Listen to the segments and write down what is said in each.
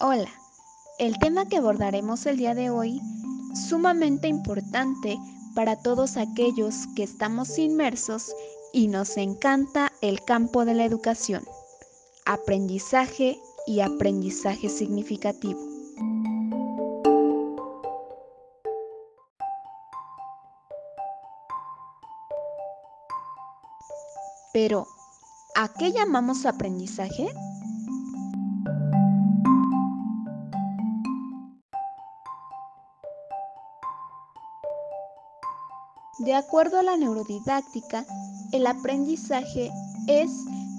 Hola, el tema que abordaremos el día de hoy, sumamente importante para todos aquellos que estamos inmersos y nos encanta el campo de la educación, aprendizaje y aprendizaje significativo. Pero, ¿a qué llamamos aprendizaje? De acuerdo a la neurodidáctica, el aprendizaje es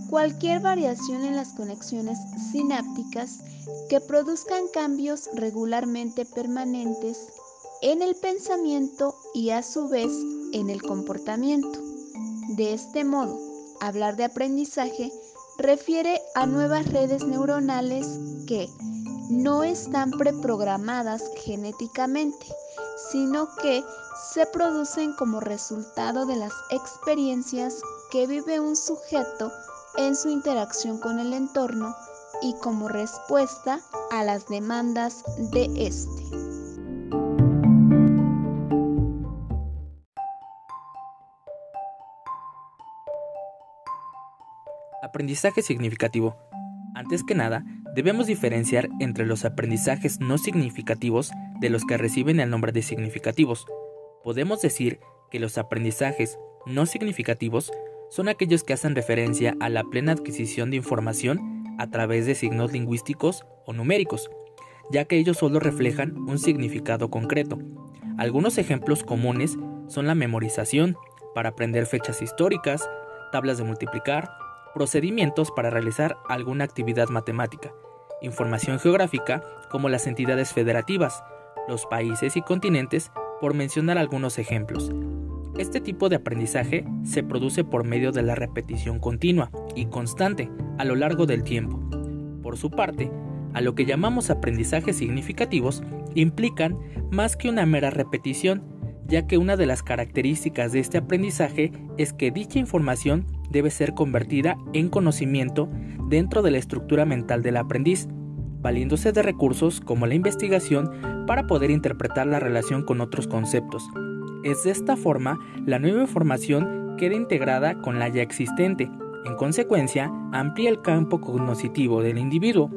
cualquier variación en las conexiones sinápticas que produzcan cambios regularmente permanentes en el pensamiento y a su vez en el comportamiento. De este modo, hablar de aprendizaje refiere a nuevas redes neuronales que no están preprogramadas genéticamente, sino que se producen como resultado de las experiencias que vive un sujeto en su interacción con el entorno y como respuesta a las demandas de éste. Aprendizaje significativo. Antes que nada, debemos diferenciar entre los aprendizajes no significativos de los que reciben el nombre de significativos. Podemos decir que los aprendizajes no significativos son aquellos que hacen referencia a la plena adquisición de información a través de signos lingüísticos o numéricos, ya que ellos solo reflejan un significado concreto. Algunos ejemplos comunes son la memorización, para aprender fechas históricas, tablas de multiplicar, procedimientos para realizar alguna actividad matemática, información geográfica como las entidades federativas, los países y continentes por mencionar algunos ejemplos. Este tipo de aprendizaje se produce por medio de la repetición continua y constante a lo largo del tiempo. Por su parte, a lo que llamamos aprendizajes significativos implican más que una mera repetición, ya que una de las características de este aprendizaje es que dicha información debe ser convertida en conocimiento dentro de la estructura mental del aprendiz, valiéndose de recursos como la investigación para poder interpretar la relación con otros conceptos. Es de esta forma, la nueva información queda integrada con la ya existente. En consecuencia, amplía el campo cognoscitivo del individuo.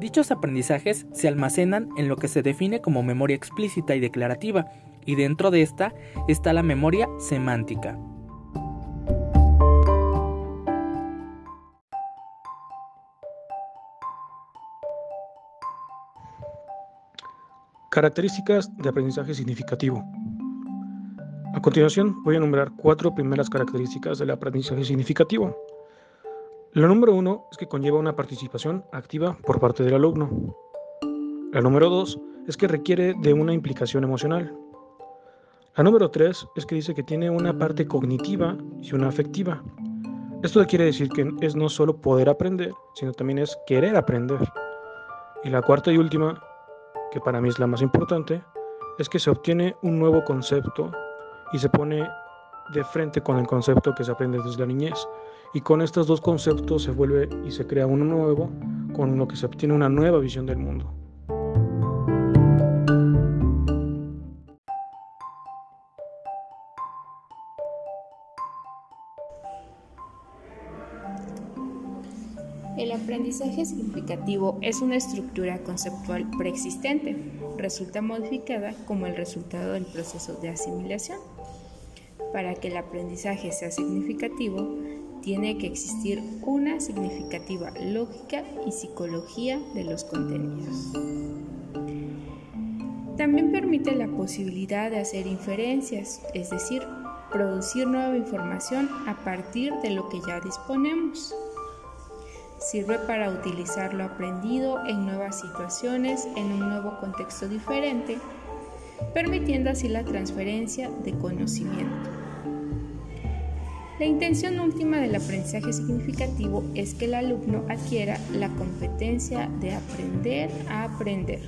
Dichos aprendizajes se almacenan en lo que se define como memoria explícita y declarativa, y dentro de esta está la memoria semántica. Características de aprendizaje significativo. A continuación voy a nombrar cuatro primeras características del aprendizaje significativo. La número uno es que conlleva una participación activa por parte del alumno. La número dos es que requiere de una implicación emocional. La número tres es que dice que tiene una parte cognitiva y una afectiva. Esto quiere decir que es no solo poder aprender, sino también es querer aprender. Y la cuarta y última que para mí es la más importante, es que se obtiene un nuevo concepto y se pone de frente con el concepto que se aprende desde la niñez. Y con estos dos conceptos se vuelve y se crea uno nuevo, con lo que se obtiene una nueva visión del mundo. El aprendizaje significativo es una estructura conceptual preexistente, resulta modificada como el resultado del proceso de asimilación. Para que el aprendizaje sea significativo, tiene que existir una significativa lógica y psicología de los contenidos. También permite la posibilidad de hacer inferencias, es decir, producir nueva información a partir de lo que ya disponemos. Sirve para utilizar lo aprendido en nuevas situaciones, en un nuevo contexto diferente, permitiendo así la transferencia de conocimiento. La intención última del aprendizaje significativo es que el alumno adquiera la competencia de aprender a aprender.